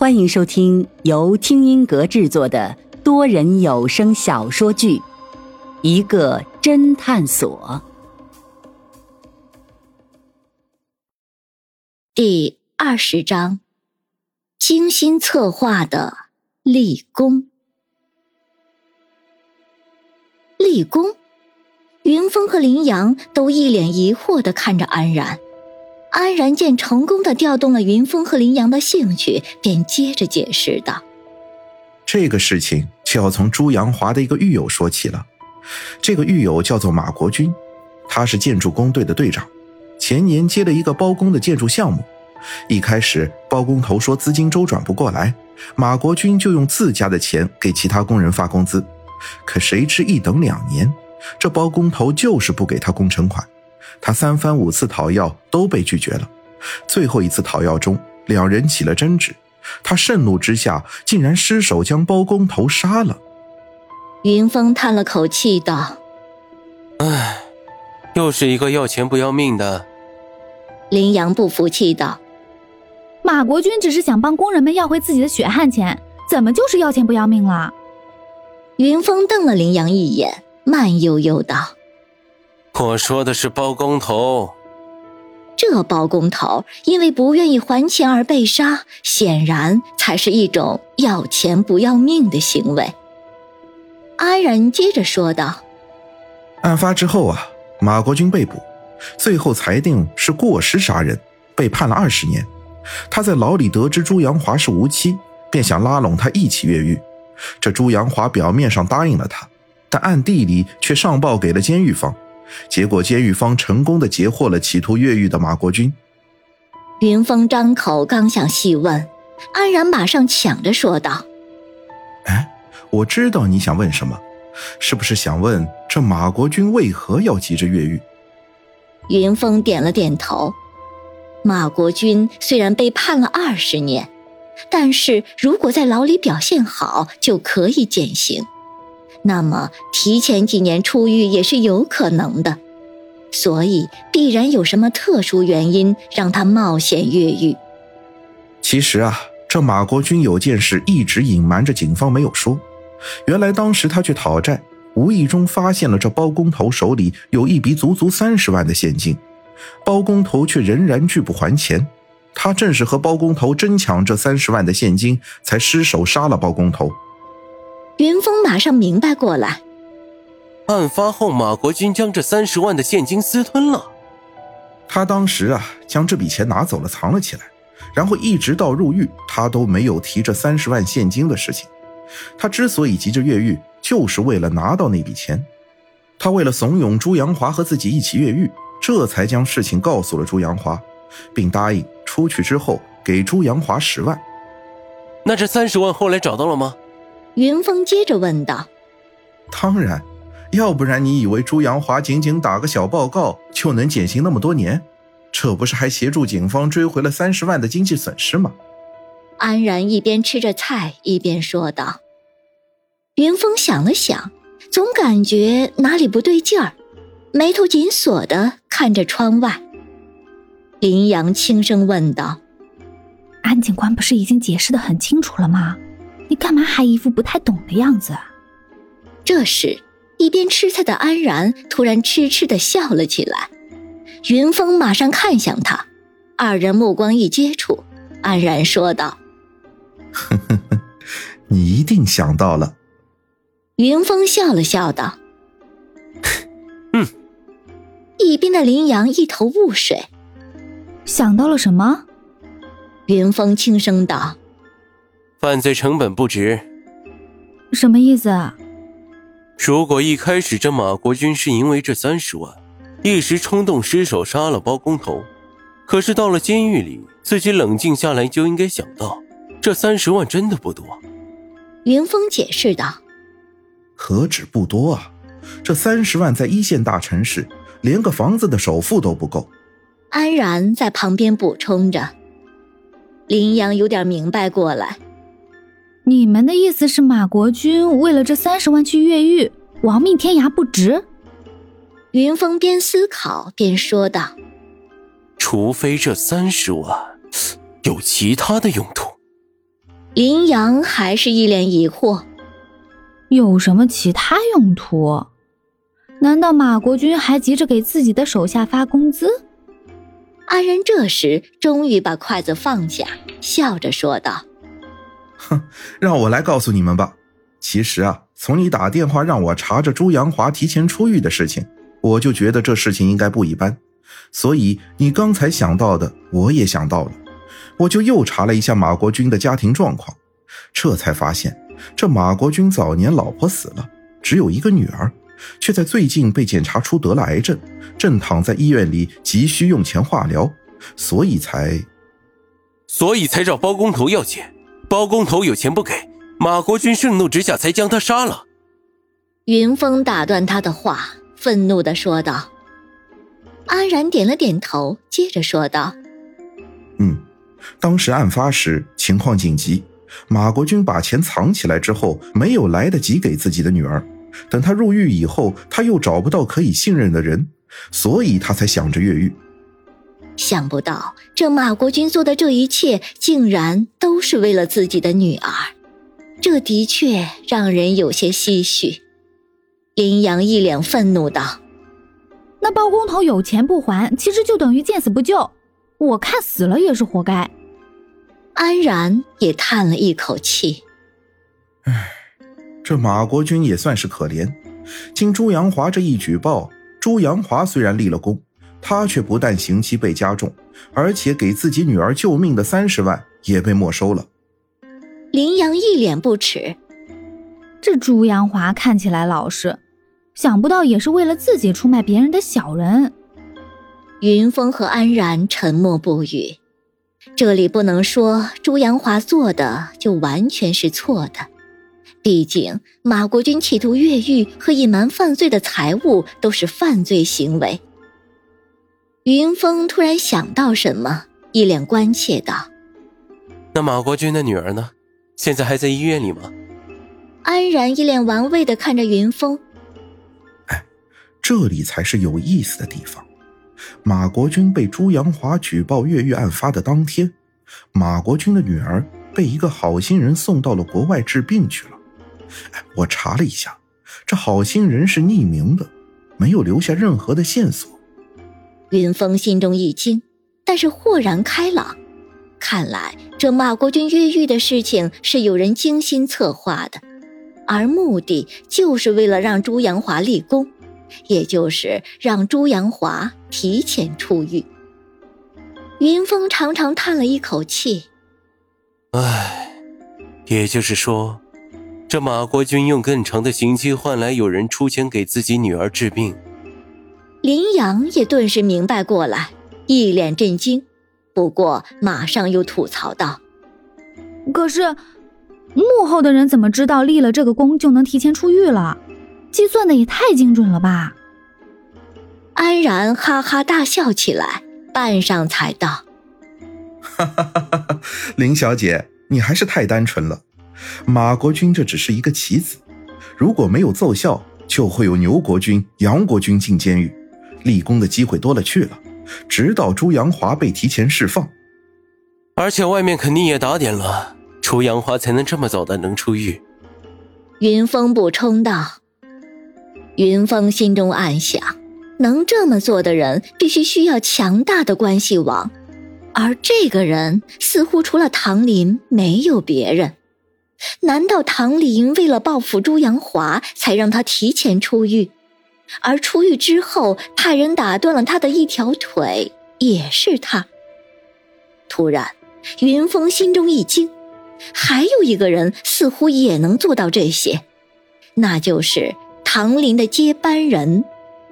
欢迎收听由听音阁制作的多人有声小说剧《一个侦探所》第二十章：精心策划的立功。立功，云峰和林阳都一脸疑惑的看着安然。安然见成功的调动了云峰和林阳的兴趣，便接着解释道：“这个事情就要从朱阳华的一个狱友说起了。这个狱友叫做马国军，他是建筑工队的队长，前年接了一个包工的建筑项目。一开始包工头说资金周转不过来，马国军就用自家的钱给其他工人发工资。可谁知一等两年，这包工头就是不给他工程款。”他三番五次讨要都被拒绝了，最后一次讨要中，两人起了争执，他盛怒之下竟然失手将包工头杀了。云峰叹了口气道：“唉，又是一个要钱不要命的。”林阳不服气道：“马国军只是想帮工人们要回自己的血汗钱，怎么就是要钱不要命了？”云峰瞪了林阳一眼，慢悠悠道。我说的是包工头，这包工头因为不愿意还钱而被杀，显然才是一种要钱不要命的行为。安然接着说道：“案发之后啊，马国军被捕，最后裁定是过失杀人，被判了二十年。他在牢里得知朱阳华是无期，便想拉拢他一起越狱。这朱阳华表面上答应了他，但暗地里却上报给了监狱方。”结果，监狱方成功的截获了企图越狱的马国军。云峰张口刚想细问，安然马上抢着说道：“哎，我知道你想问什么，是不是想问这马国军为何要急着越狱？”云峰点了点头。马国军虽然被判了二十年，但是如果在牢里表现好，就可以减刑。那么提前几年出狱也是有可能的，所以必然有什么特殊原因让他冒险越狱。其实啊，这马国军有件事一直隐瞒着警方没有说。原来当时他去讨债，无意中发现了这包工头手里有一笔足足三十万的现金，包工头却仍然拒不还钱。他正是和包工头争抢这三十万的现金，才失手杀了包工头。云峰马上明白过来，案发后，马国军将这三十万的现金私吞了。他当时啊，将这笔钱拿走了，藏了起来，然后一直到入狱，他都没有提这三十万现金的事情。他之所以急着越狱，就是为了拿到那笔钱。他为了怂恿朱阳华和自己一起越狱，这才将事情告诉了朱阳华，并答应出去之后给朱阳华十万。那这三十万后来找到了吗？云峰接着问道：“当然，要不然你以为朱阳华仅仅打个小报告就能减刑那么多年？这不是还协助警方追回了三十万的经济损失吗？”安然一边吃着菜一边说道。云峰想了想，总感觉哪里不对劲儿，眉头紧锁的看着窗外。林阳轻声问道：“安警官不是已经解释的很清楚了吗？”你干嘛还一副不太懂的样子？这时，一边吃菜的安然突然痴痴的笑了起来。云峰马上看向他，二人目光一接触，安然说道：“呵呵呵，你一定想到了。”云峰笑了笑道：“嗯。”一边的林阳一头雾水，想到了什么？云峰轻声道。犯罪成本不值，什么意思啊？如果一开始这马国军是因为这三十万，一时冲动失手杀了包工头，可是到了监狱里，自己冷静下来就应该想到，这三十万真的不多。云峰解释道：“何止不多啊，这三十万在一线大城市，连个房子的首付都不够。”安然在旁边补充着。林阳有点明白过来。你们的意思是马国军为了这三十万去越狱，亡命天涯不值？云峰边思考边说道：“除非这三十万有其他的用途。”林阳还是一脸疑惑，有什么其他用途？难道马国军还急着给自己的手下发工资？安然这时终于把筷子放下，笑着说道：“哼，让我来告诉你们吧。其实啊，从你打电话让我查着朱阳华提前出狱的事情，我就觉得这事情应该不一般。所以你刚才想到的，我也想到了。我就又查了一下马国军的家庭状况，这才发现，这马国军早年老婆死了，只有一个女儿。”却在最近被检查出得了癌症，正躺在医院里，急需用钱化疗，所以才，所以才找包工头要钱。包工头有钱不给，马国军盛怒之下才将他杀了。云峰打断他的话，愤怒的说道。安然点了点头，接着说道：“嗯，当时案发时情况紧急，马国军把钱藏起来之后，没有来得及给自己的女儿。”等他入狱以后，他又找不到可以信任的人，所以他才想着越狱。想不到这马国军做的这一切，竟然都是为了自己的女儿，这的确让人有些唏嘘。林阳一脸愤怒道：“那包工头有钱不还，其实就等于见死不救，我看死了也是活该。”安然也叹了一口气：“唉。”这马国军也算是可怜，经朱阳华这一举报，朱阳华虽然立了功，他却不但刑期被加重，而且给自己女儿救命的三十万也被没收了。林阳一脸不耻，这朱阳华看起来老实，想不到也是为了自己出卖别人的小人。云峰和安然沉默不语，这里不能说朱阳华做的就完全是错的。毕竟，马国军企图越狱和隐瞒犯罪的财物都是犯罪行为。云峰突然想到什么，一脸关切道：“那马国军的女儿呢？现在还在医院里吗？”安然一脸玩味的看着云峰：“哎，这里才是有意思的地方。马国军被朱阳华举报越狱案发的当天，马国军的女儿被一个好心人送到了国外治病去了。”哎，我查了一下，这好心人是匿名的，没有留下任何的线索。云峰心中一惊，但是豁然开朗，看来这马国军越狱的事情是有人精心策划的，而目的就是为了让朱阳华立功，也就是让朱阳华提前出狱。云峰长长叹了一口气，唉，也就是说。这马国军用更长的刑期换来有人出钱给自己女儿治病，林阳也顿时明白过来，一脸震惊，不过马上又吐槽道：“可是幕后的人怎么知道立了这个功就能提前出狱了？计算的也太精准了吧！”安然哈哈大笑起来，半晌才道：“哈哈哈哈林小姐，你还是太单纯了。”马国军这只是一个棋子，如果没有奏效，就会有牛国军、杨国军进监狱，立功的机会多了去了。直到朱阳华被提前释放，而且外面肯定也打点了，朱阳华才能这么早的能出狱。云峰补充道。云峰心中暗想，能这么做的人，必须需要强大的关系网，而这个人似乎除了唐林，没有别人。难道唐林为了报复朱阳华，才让他提前出狱？而出狱之后，派人打断了他的一条腿，也是他。突然，云峰心中一惊，还有一个人似乎也能做到这些，那就是唐林的接班人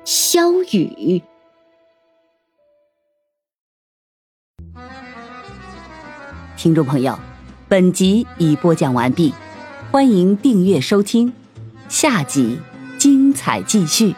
萧雨。听众朋友。本集已播讲完毕，欢迎订阅收听，下集精彩继续。